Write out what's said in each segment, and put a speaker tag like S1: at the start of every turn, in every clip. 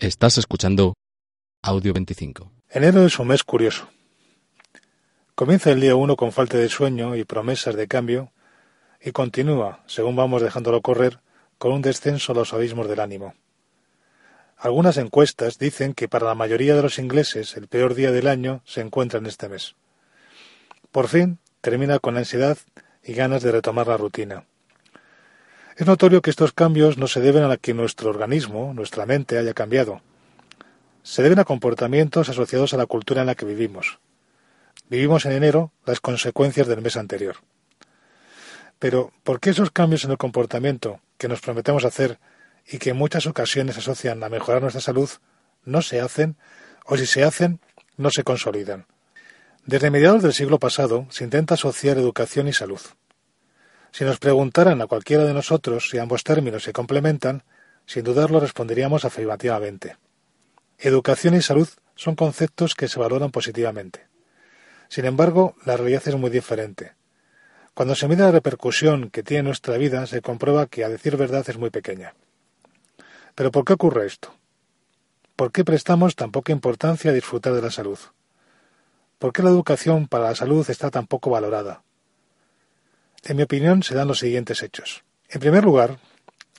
S1: Estás escuchando Audio 25.
S2: Enero es un mes curioso. Comienza el día 1 con falta de sueño y promesas de cambio y continúa, según vamos dejándolo correr, con un descenso a los abismos del ánimo. Algunas encuestas dicen que para la mayoría de los ingleses el peor día del año se encuentra en este mes. Por fin termina con ansiedad y ganas de retomar la rutina. Es notorio que estos cambios no se deben a que nuestro organismo, nuestra mente, haya cambiado. Se deben a comportamientos asociados a la cultura en la que vivimos. Vivimos en enero las consecuencias del mes anterior. Pero, ¿por qué esos cambios en el comportamiento que nos prometemos hacer y que en muchas ocasiones asocian a mejorar nuestra salud no se hacen o si se hacen no se consolidan? Desde mediados del siglo pasado se intenta asociar educación y salud. Si nos preguntaran a cualquiera de nosotros si ambos términos se complementan, sin dudarlo responderíamos afirmativamente. Educación y salud son conceptos que se valoran positivamente. Sin embargo, la realidad es muy diferente. Cuando se mide la repercusión que tiene nuestra vida, se comprueba que, a decir verdad, es muy pequeña. Pero ¿por qué ocurre esto? ¿Por qué prestamos tan poca importancia a disfrutar de la salud? ¿Por qué la educación para la salud está tan poco valorada? En mi opinión, se dan los siguientes hechos. En primer lugar,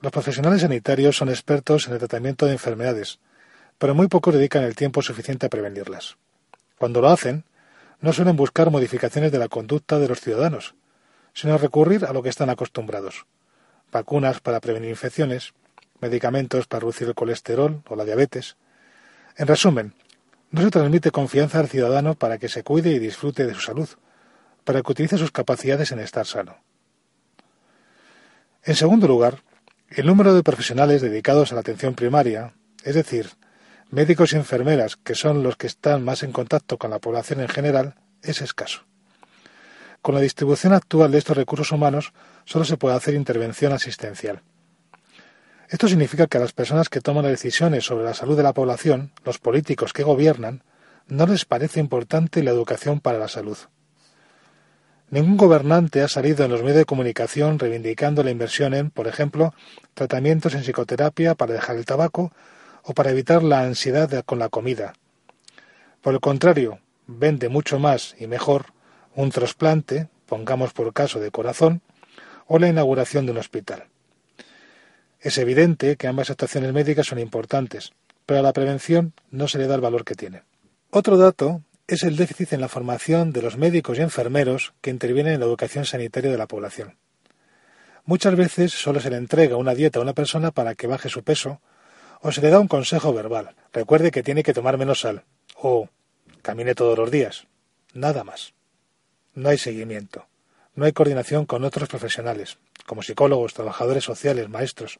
S2: los profesionales sanitarios son expertos en el tratamiento de enfermedades, pero muy pocos dedican el tiempo suficiente a prevenirlas. Cuando lo hacen, no suelen buscar modificaciones de la conducta de los ciudadanos, sino recurrir a lo que están acostumbrados. Vacunas para prevenir infecciones, medicamentos para reducir el colesterol o la diabetes. En resumen, no se transmite confianza al ciudadano para que se cuide y disfrute de su salud, para que utilice sus capacidades en estar sano. En segundo lugar, el número de profesionales dedicados a la atención primaria, es decir, médicos y enfermeras, que son los que están más en contacto con la población en general, es escaso. Con la distribución actual de estos recursos humanos solo se puede hacer intervención asistencial. Esto significa que a las personas que toman las decisiones sobre la salud de la población, los políticos que gobiernan, no les parece importante la educación para la salud. Ningún gobernante ha salido en los medios de comunicación reivindicando la inversión en, por ejemplo, tratamientos en psicoterapia para dejar el tabaco o para evitar la ansiedad con la comida. Por el contrario, vende mucho más y mejor un trasplante, pongamos por caso de corazón, o la inauguración de un hospital. Es evidente que ambas actuaciones médicas son importantes, pero a la prevención no se le da el valor que tiene. Otro dato es el déficit en la formación de los médicos y enfermeros que intervienen en la educación sanitaria de la población. Muchas veces solo se le entrega una dieta a una persona para que baje su peso, o se le da un consejo verbal, recuerde que tiene que tomar menos sal, o camine todos los días. Nada más. No hay seguimiento. No hay coordinación con otros profesionales, como psicólogos, trabajadores sociales, maestros.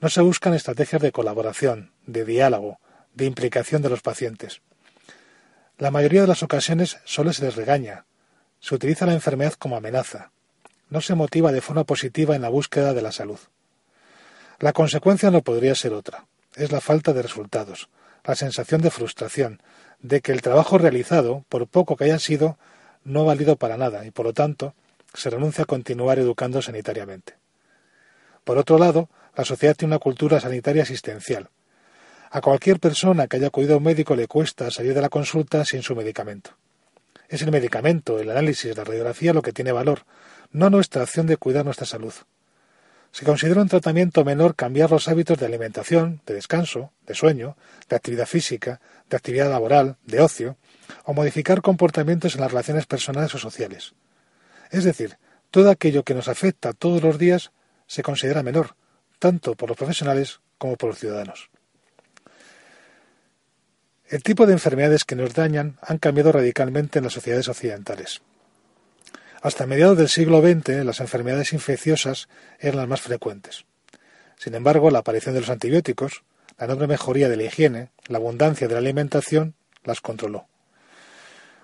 S2: No se buscan estrategias de colaboración, de diálogo, de implicación de los pacientes. La mayoría de las ocasiones solo se les regaña. Se utiliza la enfermedad como amenaza. No se motiva de forma positiva en la búsqueda de la salud. La consecuencia no podría ser otra. Es la falta de resultados, la sensación de frustración, de que el trabajo realizado, por poco que haya sido, no ha valido para nada y, por lo tanto, se renuncia a continuar educando sanitariamente. Por otro lado, la sociedad tiene una cultura sanitaria asistencial, a cualquier persona que haya acudido a un médico le cuesta salir de la consulta sin su medicamento. Es el medicamento, el análisis, la radiografía lo que tiene valor, no nuestra acción de cuidar nuestra salud. Se considera un tratamiento menor cambiar los hábitos de alimentación, de descanso, de sueño, de actividad física, de actividad laboral, de ocio, o modificar comportamientos en las relaciones personales o sociales. Es decir, todo aquello que nos afecta todos los días se considera menor, tanto por los profesionales como por los ciudadanos. El tipo de enfermedades que nos dañan han cambiado radicalmente en las sociedades occidentales. Hasta mediados del siglo XX las enfermedades infecciosas eran las más frecuentes. Sin embargo, la aparición de los antibióticos, la enorme mejoría de la higiene, la abundancia de la alimentación, las controló.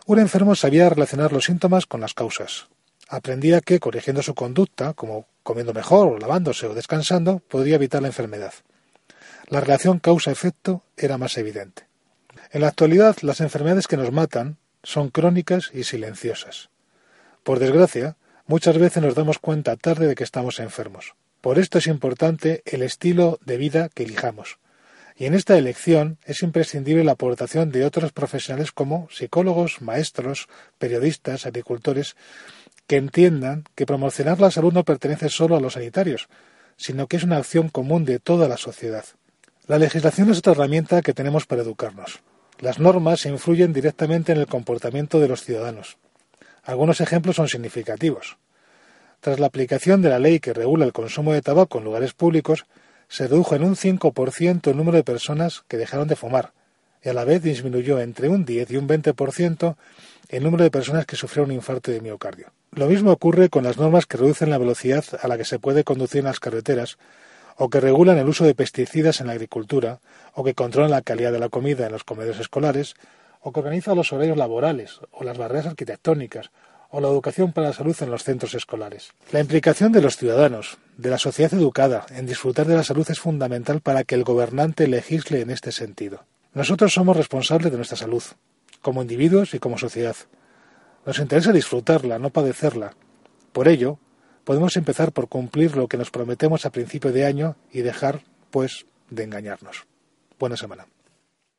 S2: Un enfermo sabía relacionar los síntomas con las causas. Aprendía que, corrigiendo su conducta, como comiendo mejor, o lavándose o descansando, podría evitar la enfermedad. La relación causa-efecto era más evidente. En la actualidad, las enfermedades que nos matan son crónicas y silenciosas. Por desgracia, muchas veces nos damos cuenta tarde de que estamos enfermos. Por esto es importante el estilo de vida que elijamos. Y en esta elección es imprescindible la aportación de otros profesionales como psicólogos, maestros, periodistas, agricultores, que entiendan que promocionar la salud no pertenece solo a los sanitarios, sino que es una acción común de toda la sociedad. La legislación es otra herramienta que tenemos para educarnos. Las normas influyen directamente en el comportamiento de los ciudadanos. Algunos ejemplos son significativos. Tras la aplicación de la ley que regula el consumo de tabaco en lugares públicos, se redujo en un 5% el número de personas que dejaron de fumar, y a la vez disminuyó entre un 10 y un 20% el número de personas que sufrieron un infarto de miocardio. Lo mismo ocurre con las normas que reducen la velocidad a la que se puede conducir en las carreteras, o que regulan el uso de pesticidas en la agricultura, o que controlan la calidad de la comida en los comedores escolares, o que organizan los horarios laborales, o las barreras arquitectónicas, o la educación para la salud en los centros escolares. La implicación de los ciudadanos, de la sociedad educada, en disfrutar de la salud es fundamental para que el gobernante legisle en este sentido. Nosotros somos responsables de nuestra salud, como individuos y como sociedad. Nos interesa disfrutarla, no padecerla. Por ello, podemos empezar por cumplir lo que nos prometemos a principio de año y dejar, pues, de engañarnos. Buena semana.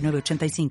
S3: 85